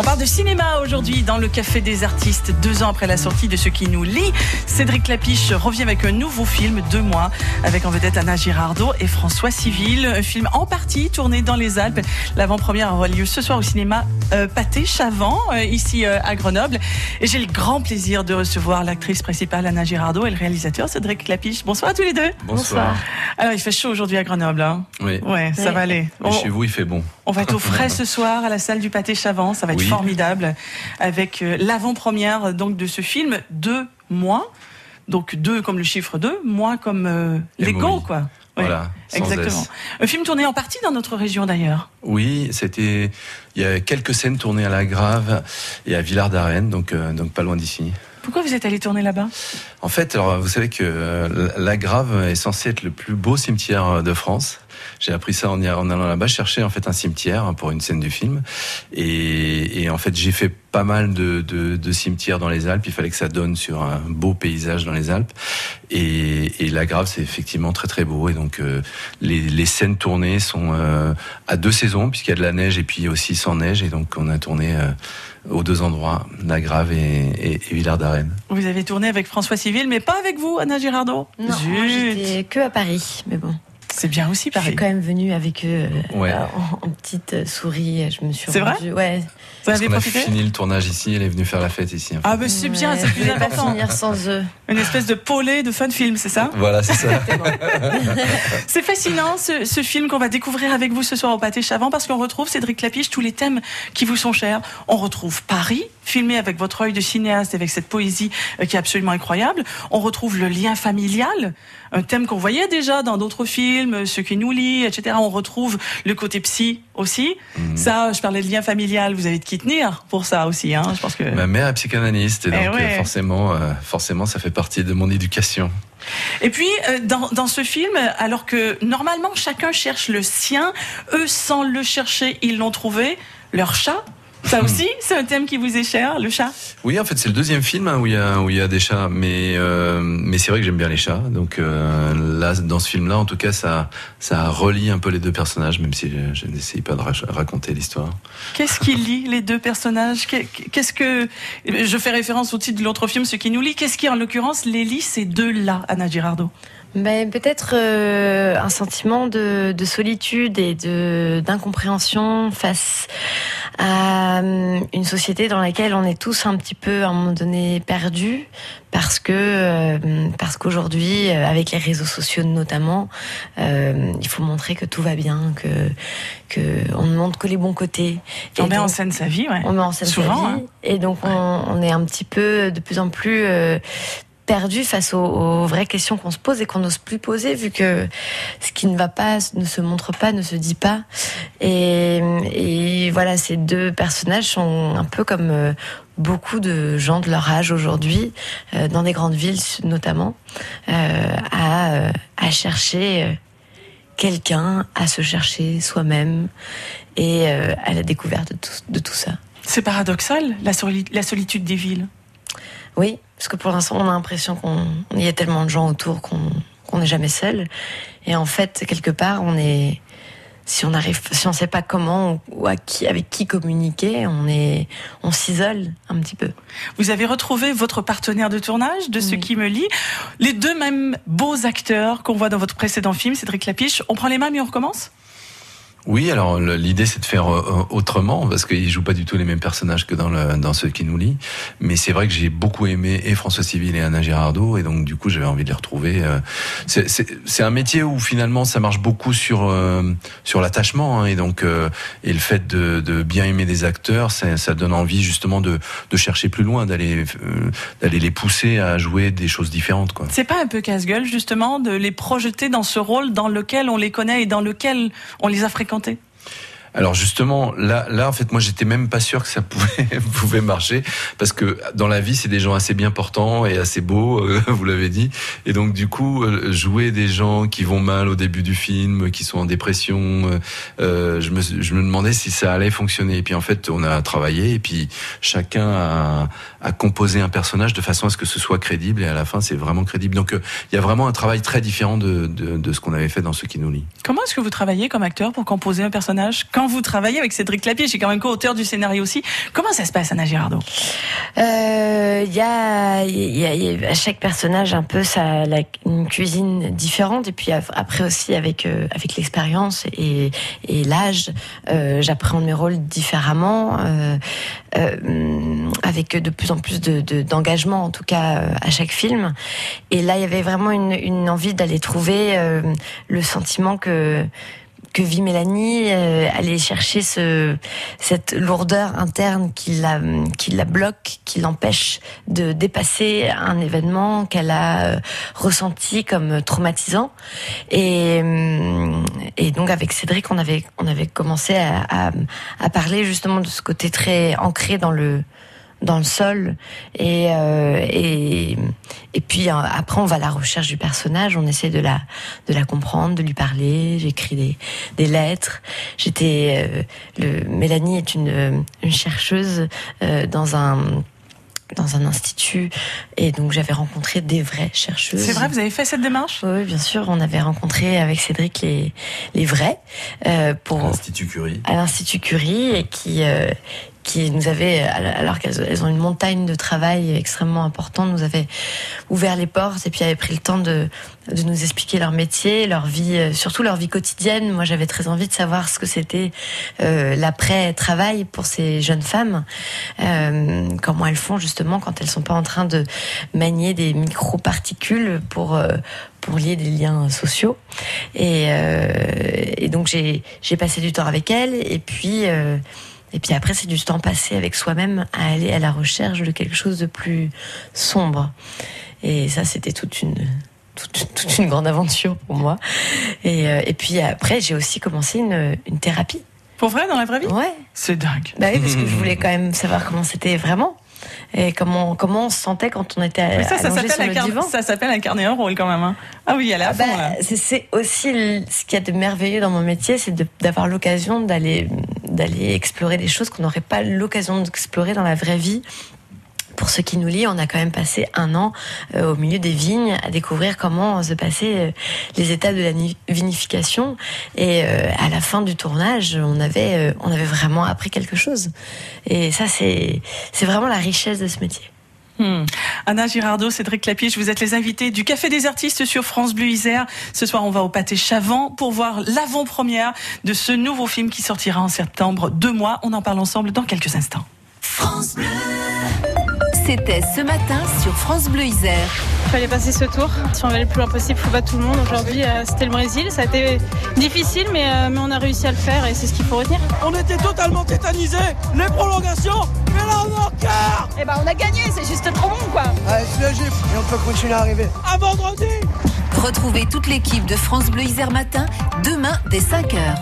On parle de cinéma aujourd'hui dans le Café des Artistes, deux ans après la sortie de Ce qui nous lie. Cédric Lapiche revient avec un nouveau film, deux mois, avec en vedette Anna Girardot et François Civil. Un film en partie tourné dans les Alpes. L'avant-première aura lieu ce soir au cinéma euh, Pâté Chavant, euh, ici euh, à Grenoble. Et j'ai le grand plaisir de recevoir l'actrice principale Anna Girardot et le réalisateur Cédric Lapiche. Bonsoir à tous les deux. Bonsoir. Alors il fait chaud aujourd'hui à Grenoble. Hein? Oui. Ouais, ça Oui. va aller. Mais On- chez vous, il fait bon. On va être au frais ce soir à la salle du Pâté Chavant. Ça va être Oui. Formidable avec euh, l'avant-première donc de ce film deux mois. Donc deux comme le chiffre 2, mois comme euh, Lego MOI. quoi. Voilà, exactement. S. Un film tourné en partie dans notre région d'ailleurs. Oui, c'était. Il y a quelques scènes tournées à La Grave et à Villard d'Arène, donc, euh, donc pas loin d'ici. Pourquoi vous êtes allé tourner là-bas? En fait, alors, vous savez que euh, La Grave est censé être le plus beau cimetière euh, de France. J'ai appris ça en, y- en allant là-bas chercher en fait un cimetière hein, pour une scène du film. Et, et en fait, j'ai fait pas mal de, de, de cimetières dans les Alpes. Il fallait que ça donne sur un beau paysage dans les Alpes. Et, et La Grave, c'est effectivement très très beau. Et donc, euh, les, les scènes tournées sont euh, à deux saisons puisqu'il y a de la neige et puis aussi sans neige. Et donc, on a tourné euh, aux deux endroits, La Grave et, et, et Villard d'Arène. Vous avez tourné avec François Civil, mais pas avec vous, Anna Girardot? Non, j'étais que à Paris, mais bon. C'est bien aussi Je suis pareil. quand même venue avec eux euh, en, en petite euh, souris. Je me suis C'est vrai rendue- Ouais. Vous Parce avez qu'on a fini le tournage ici, elle est venue faire la fête ici. en fait. Ah ben c'est bien, Ouais, c'est plus important. finir sans eux. Une espèce de polé de fun film, c'est ça Voilà, c'est ça. C'est fascinant ce, ce film qu'on va découvrir avec vous ce soir au Pâté Chavant parce qu'on retrouve Cédric Lapiche, tous les thèmes qui vous sont chers. On retrouve Paris, filmé avec votre œil de cinéaste, avec cette poésie euh, qui est absolument incroyable. On retrouve le lien familial, un thème qu'on voyait déjà dans d'autres films, euh, Ce qui nous lie, etc. On retrouve le côté psy aussi. Mhm. Ça, je parlais de lien familial, vous avez de qui tenir pour ça aussi. Hein. Je pense que... Ma mère est psychanalyste et Eh donc ouais. euh, forcément, euh, forcément, ça fait partie de mon éducation. Et puis, dans, dans ce film, alors que normalement chacun cherche le sien, eux, sans le chercher, ils l'ont trouvé, leur chat. Ça aussi, c'est un thème qui vous est cher, le chat? Oui, en fait, c'est le deuxième film hein, où il y a où il y a des chats, mais euh, mais c'est vrai que j'aime bien les chats. Donc euh, là, dans ce film-là, en tout cas, ça ça relie un peu les deux personnages, même si je, je n'essaye pas de ra- raconter l'histoire. Qu'est-ce qui lie les deux personnages? Qu'est- Qu'est-ce que je fais référence au titre de l'autre film, ce qui nous lie. Qu'est-ce qui, en l'occurrence, les lie ces deux-là, Anna Girardot? Ben, peut-être euh, un sentiment de, de solitude et d'incompréhension face euh, une société dans laquelle on est tous un petit peu à un moment donné perdus parce que euh, parce qu'aujourd'hui euh, avec les réseaux sociaux notamment euh, il faut montrer que tout va bien que que on ne montre que les bons côtés On Et met en scène sa vie, ouais. on met en scène Souvent, sa hein. vie. Et donc, on, on est un petit peu de plus en plus perdu face aux, vraies questions qu'on se pose et qu'on n'ose plus poser, vu que ce qui ne va pas ne se montre pas, ne se dit pas. Et, voilà, ces deux personnages sont un peu comme euh, beaucoup de gens de leur âge aujourd'hui, euh, dans des grandes villes notamment, euh, à, chercher quelqu'un, à se chercher soi-même et à la découverte de tout, ça. C'est paradoxal, la solitude des villes. Oui, parce que pour l'instant, on a l'impression qu'on y a tellement de gens autour qu'on n'est jamais seul. Et en fait, quelque part, on est si on arrive, si on sait pas comment ou à qui, avec qui communiquer, on est, on s'isole un petit peu. Vous avez retrouvé votre partenaire de tournage de ce Oui. qui me lie. Les deux mêmes beaux acteurs qu'on voit dans votre précédent film, Cédric Lapiche. On prend les mains et on recommence? Oui, alors l'idée c'est de faire euh, autrement parce qu'ils jouent pas du tout les mêmes personnages que dans le dans ceux qui nous lient. Mais c'est vrai que j'ai beaucoup aimé et François Civil et Anna Girardot et donc du coup j'avais envie de les retrouver. euh. C'est- un métier où finalement ça marche beaucoup sur euh, sur l'attachement hein, et donc euh, et le fait de, de bien aimer des acteurs, ça, ça donne envie justement de de chercher plus loin, d'aller euh, d'aller les pousser à jouer des choses différentes. C'est pas un peu casse-gueule, justement, de les projeter dans ce rôle dans lequel on les connaît et dans lequel on les a fréquentés Alors justement, là, là, en fait, moi, j'étais même pas sûr que ça pouvait, marcher, parce que dans la vie, c'est des gens assez bien portants et assez beaux, euh, vous l'avez dit, et donc du coup, euh, jouer des gens qui vont mal au début du film, qui sont en dépression, euh, je, me, je me demandais si ça allait fonctionner. Et puis en fait, on a travaillé, et puis chacun a, à composer un personnage de façon à ce que ce soit crédible et à la fin c'est vraiment crédible. Donc euh, il y a vraiment un travail très différent de, de, de ce qu'on avait fait dans Ce qui nous lie. Comment est-ce que vous travaillez comme acteur pour composer un personnage? Quand vous travaillez avec Cédric Clapier, j'ai quand même co-auteur du scénario aussi, comment ça se passe Anna Girardot? Euh, Il y, a, y, a, y, a, à chaque personnage un peu sa, la, une cuisine différente et puis après aussi avec, euh, avec l'expérience et, et l'âge, euh, j'appréhende mes rôles différemment. Euh, avec de plus en plus d'engagement, de, en tout cas euh, à chaque film. Et là, il y avait vraiment une, une envie d'aller trouver euh, le sentiment que que vit Mélanie, euh, aller chercher ce, cette lourdeur interne qui la, qui la bloque, qui l'empêche de dépasser un événement qu'elle a euh, ressenti comme traumatisant. Et, euh, et donc avec Cédric, on avait, on avait commencé à, à, à parler justement de ce côté très ancré dans le dans le sol. Et euh, et et puis euh, après on va à la recherche du personnage. On essaie de la de la comprendre de lui parler. J'écris des des lettres. J'étais euh, le Mélanie est une une chercheuse euh, dans un dans un institut. Et donc j'avais rencontré des vraies chercheuses. C'est vrai, vous avez fait cette démarche? Oui, bien sûr, on avait rencontré avec Cédric les les vrais euh, pour à l'Institut Curie. À l'Institut Curie et qui euh, qui nous avait, alors qu'elles ont une montagne de travail extrêmement importante, nous avaient ouvert les portes et puis avaient pris le temps de, de nous expliquer leur métier, leur vie, euh, surtout leur vie quotidienne. Moi, j'avais très envie de savoir ce que c'était euh, l'après-travail pour ces jeunes femmes, euh, comment elles font justement quand elles sont pas en train de manier des micro-particules pour euh, pour lier des liens sociaux. Et, euh, et donc j'ai passé du temps avec elles et puis euh, et puis après, c'est du temps passé avec soi-même à aller à la recherche de quelque chose de plus sombre. Et ça, c'était toute une, toute, toute, une grande aventure pour moi. Et, euh, et puis après, j'ai aussi commencé une, une thérapie. Pour vrai, dans la vraie vie? Ouais. C'est dingue. Bah oui, parce que je voulais quand même savoir comment c'était vraiment. Et comment, comment on se sentait quand on était oui, ça, ça sur le divan. Ça s'appelle incarner un rôle quand même. Hein. Ah oui, à fond, bah, C'est aussi le, ce qu'il y a de merveilleux dans mon métier, c'est d'avoir l'occasion d'aller d'aller explorer des choses qu'on n'aurait pas l'occasion d'explorer dans la vraie vie pour ceux qui nous lient, on a quand même passé un an euh, au milieu des vignes à découvrir comment se passaient euh, les étapes de la vinification. Et euh, à la fin du tournage, on avait, on avait vraiment appris quelque chose. Et ça, c'est vraiment la richesse de ce métier. Hmm. Anna Girardot, Cédric Clapiche, vous êtes les invités du Café des Artistes sur France Bleu Isère. Ce soir, on va au Pâté Chavant pour voir l'avant-première de ce nouveau film qui sortira en septembre. Deux mois, on en parle ensemble dans quelques instants. France Bleu c'était ce matin sur France Bleu Isère. Il fallait passer ce tour. Si on va le plus loin possible, il faut battre tout le monde. Aujourd'hui, euh, c'était le Brésil. Ça a été difficile, mais, euh, mais on a réussi à le faire et c'est ce qu'il faut retenir. On était totalement tétanisés. Les prolongations, cœur. Eh ben, on a gagné. C'est juste trop bon, quoi. Allez, c'est le gif et on peut continuer à arriver. À vendredi. Retrouvez toute l'équipe de France Bleu Isère Matin demain dès 5h.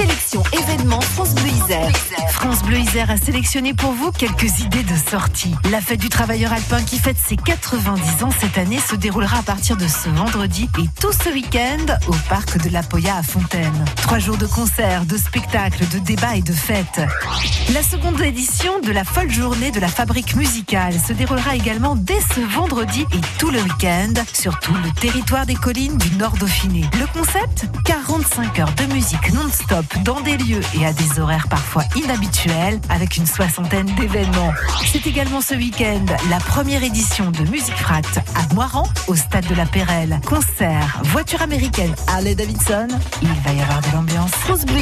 Sélection événement France Bleu Isère. France Bleu Isère a sélectionné pour vous quelques idées de sortie. La fête du travailleur alpin qui fête ses 90 ans cette année se déroulera à partir de ce vendredi et tout ce week-end au parc de la Poya à Fontaine. Trois jours de concerts, de spectacles, de débats et de fêtes. La seconde édition de la folle journée de la fabrique musicale se déroulera également dès ce vendredi et tout le week-end sur tout le territoire des collines du Nord Dauphiné. Le concept 45 heures de musique non-stop dans des lieux et à des horaires parfois inhabituels avec une soixantaine d'événements. C'est également ce week-end la première édition de Musique Frat à Moiran au stade de la Pérelle. Concert, voiture américaine Harley Davidson. Il va y avoir de l'ambiance. France Bleu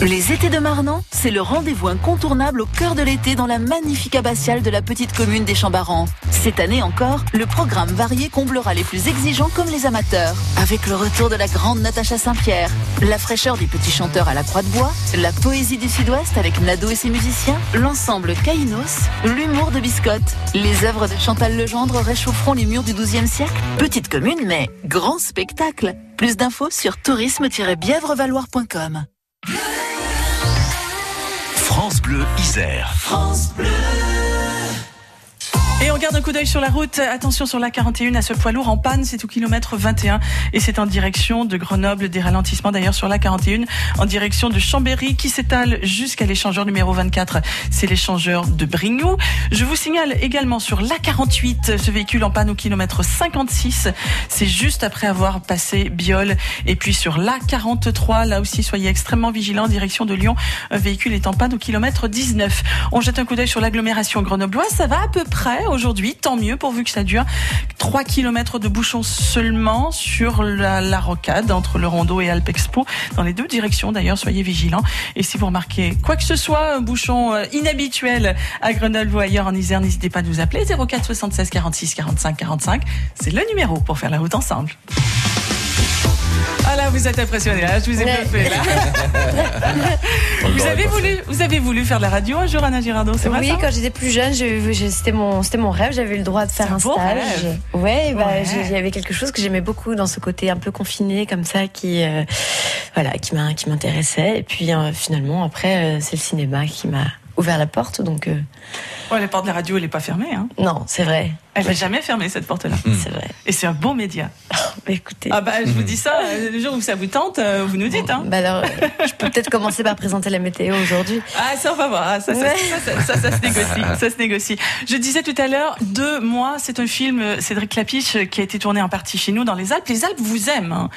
Les étés de Marnan, c'est le rendez-vous incontournable au cœur de l'été dans la magnifique abbatiale de la petite commune des Chambarans. Cette année encore, le programme varié comblera les plus exigeants comme les amateurs, avec le retour de la grande Natacha Saint-Pierre, la fraîcheur des petits chanteurs à la Croix de Bois, la poésie du Sud-Ouest avec Nado et ses musiciens, l'ensemble Kainos, l'humour de Biscotte. Les œuvres de Chantal Legendre réchaufferont les murs du XIIe siècle. Petite commune, mais grand spectacle. Plus d'infos sur tourisme-bièvrevaloir.com. France Bleu Isère. France Bleu. Et on garde un coup d'œil sur la route. Attention sur la 41 à ce poids lourd en panne, c'est au kilomètre 21 et c'est en direction de Grenoble. Des ralentissements d'ailleurs sur la 41 en direction de Chambéry qui s'étale jusqu'à l'échangeur numéro 24. C'est l'échangeur de Brignoux. Je vous signale également sur la 48 ce véhicule en panne au kilomètre 56. C'est juste après avoir passé Biol. Et puis sur la 43, là aussi soyez extrêmement vigilants en direction de Lyon. Un véhicule est en panne au kilomètre 19. On jette un coup d'œil sur l'agglomération grenobloise. Ça va à peu près aujourd'hui, tant mieux pourvu que ça dure. 3 km de bouchons seulement sur la, la rocade entre le Rondeau et Alpexpo, dans les deux directions d'ailleurs, soyez vigilants. Et si vous remarquez quoi que ce soit, un bouchon euh, inhabituel à Grenoble ou ailleurs en Isère, n'hésitez pas à nous appeler 04 76 46 45 45. C'est le numéro pour faire la route ensemble. Ah là, vous êtes impressionné, là, je vous ai Ouais. bluffé, là. vous, avez voulu, vous avez voulu faire de la radio un jour, Anna Girardot, c'est vrai Oui, ça quand j'étais plus jeune, c'était mon, c'était mon rêve. J'avais eu le droit de faire un stage. rêve. Ouais, bah, Ouais. il y avait quelque chose que j'aimais beaucoup dans ce côté un peu confiné comme ça, qui, euh, voilà, qui m'a, qui m'intéressait. Et puis euh, finalement, après, euh, c'est le cinéma qui m'a ouvert la porte. Donc euh, Ouais, la porte de la radio, elle n'est pas fermée. Hein. non, c'est vrai, Elle n'est jamais fermée, cette porte-là. c'est vrai. Et c'est un beau média. Bah, écoutez. Ah bah, je vous dis ça, euh, le jour où ça vous tente, euh, vous nous dites. Hein. Bah alors, je peux peut-être commencer par présenter la météo aujourd'hui. Ah, ça, on va voir. Ah, ça, ça, Ouais. ça, ça, ça, ça se négocie. Ça se négocie. Je disais tout à l'heure, Deux mois, c'est un film, euh, Cédric Clapiche, qui a été tourné en partie chez nous dans les Alpes. Les Alpes vous aiment. Hein.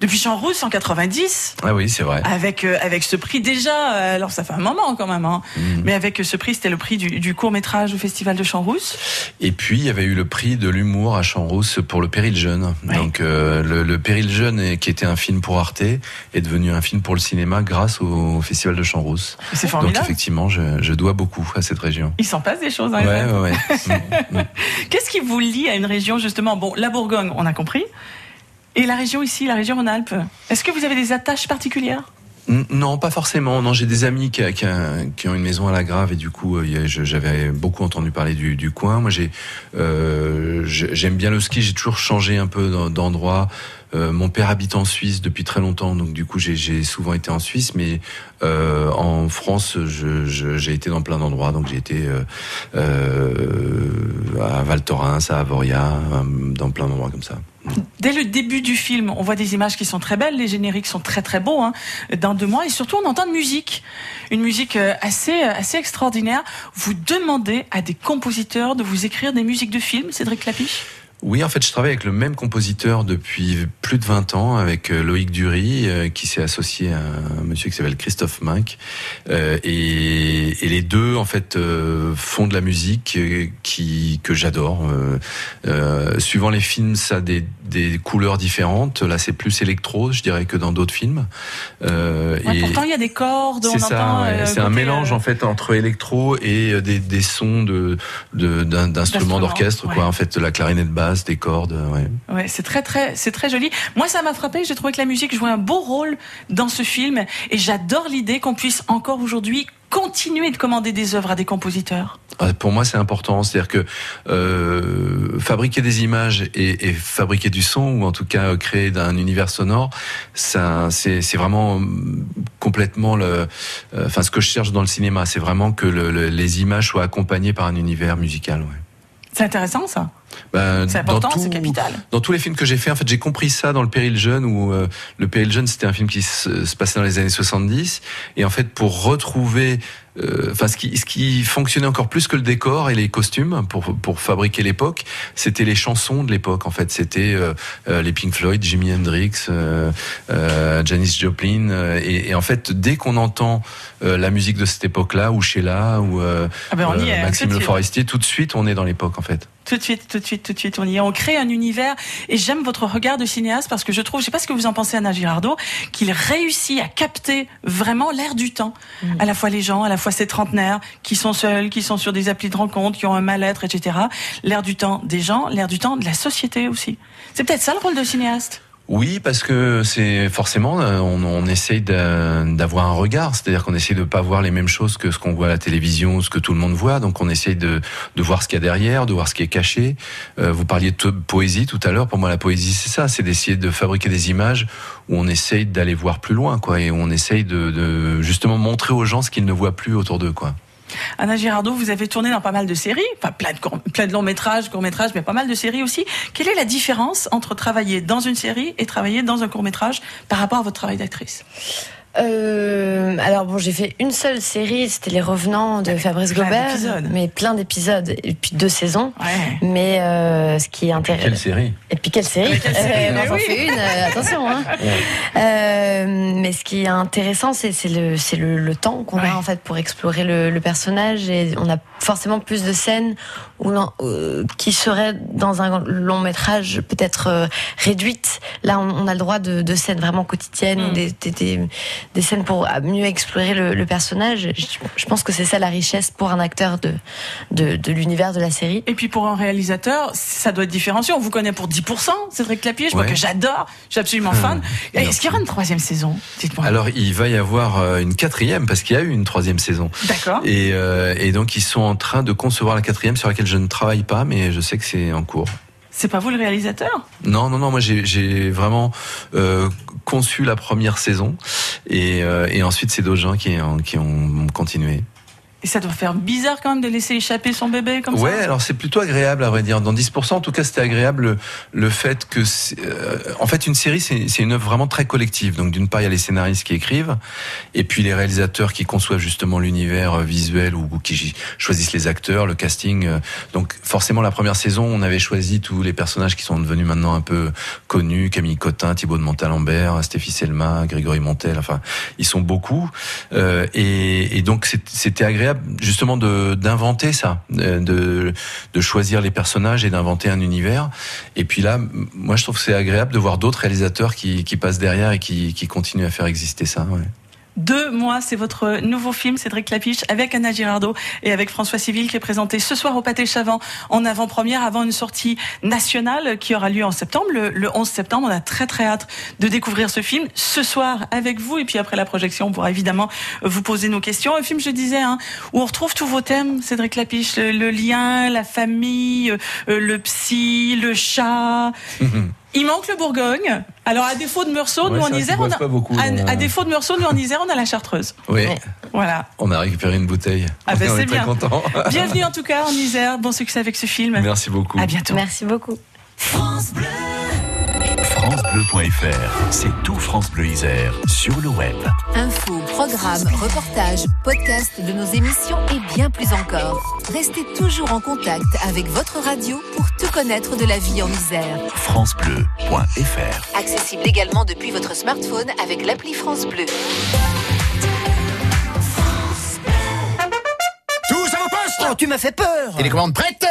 Depuis Champs-Rousse en 90, Ah oui, c'est vrai. avec, euh, avec ce prix déjà, alors ça fait un moment quand même, hein. mais avec ce prix, c'était le prix du, du court-métrage au Festival de Champs-Rousse. Et puis il y avait eu le prix de l'humour à Champs-Rousse pour le Péril Jeune. Ouais. Donc euh, le, le Péril Jeune, qui était un film pour Arte, est devenu un film pour le cinéma grâce au Festival de Champs-Rousse. C'est Donc formidable. effectivement, je, je dois beaucoup à cette région. Il s'en passe des choses. Hein, Ouais, Alpes. ouais. Mm, mm. Qu'est-ce qui vous lie à une région justement? Bon, la Bourgogne, on a compris. Et la région ici, la région Rhône-Alpes. Est-ce que vous avez des attaches particulières? Non, pas forcément. Non, j'ai des amis qui, ont une maison à la Grave et du coup, euh, j'avais beaucoup entendu parler du, coin. Moi, euh, j'ai- j'aime bien le ski. J'ai toujours changé un peu d'en- d'endroit. Euh, mon père habite en Suisse depuis très longtemps, donc du coup, j'ai- souvent été en Suisse, mais en France, j'ai été dans plein d'endroits. Donc, j'ai été à Val Thorens, à Avoria, dans plein d'endroits comme ça. Dès le début du film, on voit des images qui sont très belles, les génériques sont très très beaux, hein, dans deux mois, et surtout on entend de musique, une musique euh, assez euh, assez extraordinaire. Vous demandez à des compositeurs de vous écrire des musiques de films, Cédric Clapiche Oui, en fait, je travaille avec le même compositeur depuis plus de 20 ans, avec euh, Loïc Dury, qui s'est associé à un monsieur qui s'appelle Christophe Mink. Euh, et, les deux, en fait, font de la musique qui que j'adore. Suivant les films, ça a des, des couleurs différentes. Là, c'est plus électro, je dirais, que dans d'autres films. Euh, Ouais, et- Pourtant, il y a des cordes, c'est ça, ouais. euh, c'est un mélange euh, en fait entre électro et des, des sons de d'instruments d'orchestre quoi. En fait, la clarinette basse, des cordes, ouais. Ouais, c'est très très c'est très joli. Moi ça m'a frappé, j'ai trouvé que la musique jouait un beau rôle dans ce film et j'adore l'idée qu'on puisse encore aujourd'hui continuer de commander des œuvres à des compositeurs? Ah, Pour moi, c'est important. C'est-à-dire que euh, fabriquer des images et, et fabriquer du son, ou en tout cas euh, créer un univers sonore, ça, c'est c'est vraiment mm, complètement le, euh, enfin ce que je cherche dans le cinéma, c'est vraiment que le- le- les images soient accompagnées par un univers musical. Ouais. C'est intéressant ça? Ben, C'est dans important, c'est capital. Dans tous les films que j'ai fait, en fait, j'ai compris ça dans le Péril jeune, où euh, le Péril jeune, c'était un film qui se, se passait dans les années 70, et en fait, pour retrouver, euh, enfin, ce qui, ce qui fonctionnait encore plus que le décor et les costumes pour pour fabriquer l'époque, c'était les chansons de l'époque. En fait, c'était euh, euh, les Pink Floyd, Jimi Hendrix, euh, euh, Janis Joplin, euh, et, et en fait, dès qu'on entend euh, la musique de cette époque-là, ou Sheila, ou euh, Ah ben on y euh, est. Maxime Le. Forestier, tout de suite, on est dans l'époque, en fait. Tout de suite, tout de suite, tout de suite, on y est. On crée un univers et j'aime votre regard de cinéaste parce que je trouve, je sais pas ce que vous en pensez, Anna Girardot, qu'il réussit à capter vraiment l'air du temps. À la fois les gens, à la fois ces trentenaires qui sont seuls, qui sont sur des applis de rencontre, qui ont un mal-être, etc. L'air du temps des gens, l'air du temps de la société aussi. C'est peut-être ça le rôle de cinéaste. Oui, parce que c'est forcément, euh, on, on essaye d'a- d'avoir un regard, c'est-à-dire qu'on essaye de pas voir les mêmes choses que ce qu'on voit à la télévision, ce que tout le monde voit. Donc on essaye de, de voir ce qu'il y a derrière, de voir ce qui est caché. Euh, vous parliez de poésie tout à l'heure. Pour moi, la poésie, c'est ça, c'est d'essayer de fabriquer des images où on essaye d'aller voir plus loin, quoi, et on essaye de, de justement montrer aux gens ce qu'ils ne voient plus autour d'eux, quoi. Anna Girardot, vous avez tourné dans pas mal de séries, enfin plein de, plein de longs métrages, courts métrages, mais pas mal de séries aussi. Quelle est la différence entre travailler dans une série et travailler dans un court métrage par rapport à votre travail d'actrice? Euh, alors bon, j'ai fait une seule série, c'était Les Revenants de Fabrice Gobert, mais plein d'épisodes et puis deux saisons. Ouais. Mais euh, ce qui est intéressant. Quelle série? Et puis quelle série? Série, Euh, J'en oui. fais une, euh, attention. Hein. Euh, mais ce qui est intéressant, c'est c'est le, c'est le, le temps qu'on Ouais. a en fait pour explorer le, le personnage et on a forcément plus de scènes où euh, qui seraient dans un long métrage peut-être euh, réduites. Là, on, on a le droit de, de scènes vraiment quotidiennes, ou des, des, des, des scènes pour mieux explorer le, le personnage. Je, je pense que c'est ça la richesse pour un acteur de, de, de l'univers de la série. Et puis pour un réalisateur, ça doit être différencié. On vous connaît pour 10%, Cédric Clapiche, moi Ouais. que j'adore, je suis absolument fan. Est-ce qu'il y aura une troisième saison? Dites-moi. Alors, il va y avoir euh, une quatrième, parce qu'il y a eu une troisième saison. D'accord. Et, euh, et donc, ils sont en train de concevoir la quatrième sur laquelle je ne travaille pas, mais je sais que c'est en cours. C'est pas vous le réalisateur? Non, non, non, moi j'ai- vraiment euh, conçu la première saison et, euh, ensuite c'est d'autres gens qui ont continué. Et ça doit faire bizarre quand même de laisser échapper son bébé comme Ouais, ça. alors c'est plutôt agréable à vrai dire. Dans 10%, en tout cas, c'était agréable le, fait que, euh, en fait, une série, c'est une œuvre vraiment très collective. Donc d'une part, il y a les scénaristes qui écrivent, et puis les réalisateurs qui conçoivent justement l'univers euh, visuel ou, qui choisissent les acteurs, le casting. euh. Donc forcément, la première saison, on avait choisi tous les personnages qui sont devenus maintenant un peu connus Camille Cotin, Thibaut de Montalembert, Stéphie Selma, Grégory Montel. Enfin, ils sont beaucoup. Et, donc c'était agréable justement de d'inventer ça, euh, de de choisir les personnages et d'inventer un univers. Et puis là, moi je trouve que c'est agréable de voir d'autres réalisateurs qui qui passent derrière et qui qui continuent à faire exister ça. Deux mois, c'est votre nouveau film, Cédric Clapiche, avec Anna Girardot et avec François Civil, qui est présenté ce soir au Pâté Chavant en avant-première, avant une sortie nationale qui aura lieu en septembre, le, le 11 septembre. On a très très hâte de découvrir ce film ce soir avec vous. Et puis après la projection, on pourra évidemment vous poser nos questions. Un film, je disais, hein, où on retrouve tous vos thèmes, Cédric Clapiche, le, le lien, la famille, euh, le psy, le chat. Il manque le Bourgogne. Alors à défaut de Meursault, Ouais, nous en Isère, on a, pas beaucoup, à, la- à défaut de Meursault, nous en Isère, on a la Chartreuse. Oui. Voilà. on a récupéré une bouteille. Ah ben, c'est bien. content. Bienvenue en tout cas en Isère. Bon succès avec ce film. Merci beaucoup. À bientôt. Merci beaucoup. FranceBleu.fr, c'est tout France Bleu Isère sur le web. Infos, programmes, reportages, podcasts de nos émissions et bien plus encore. Restez toujours en contact avec votre radio pour tout connaître de la vie en Isère. FranceBleu.fr. Accessible également depuis votre smartphone avec l'appli France Bleu. Tous à vos postes Oh, tu m'as fait peur Télécommande prête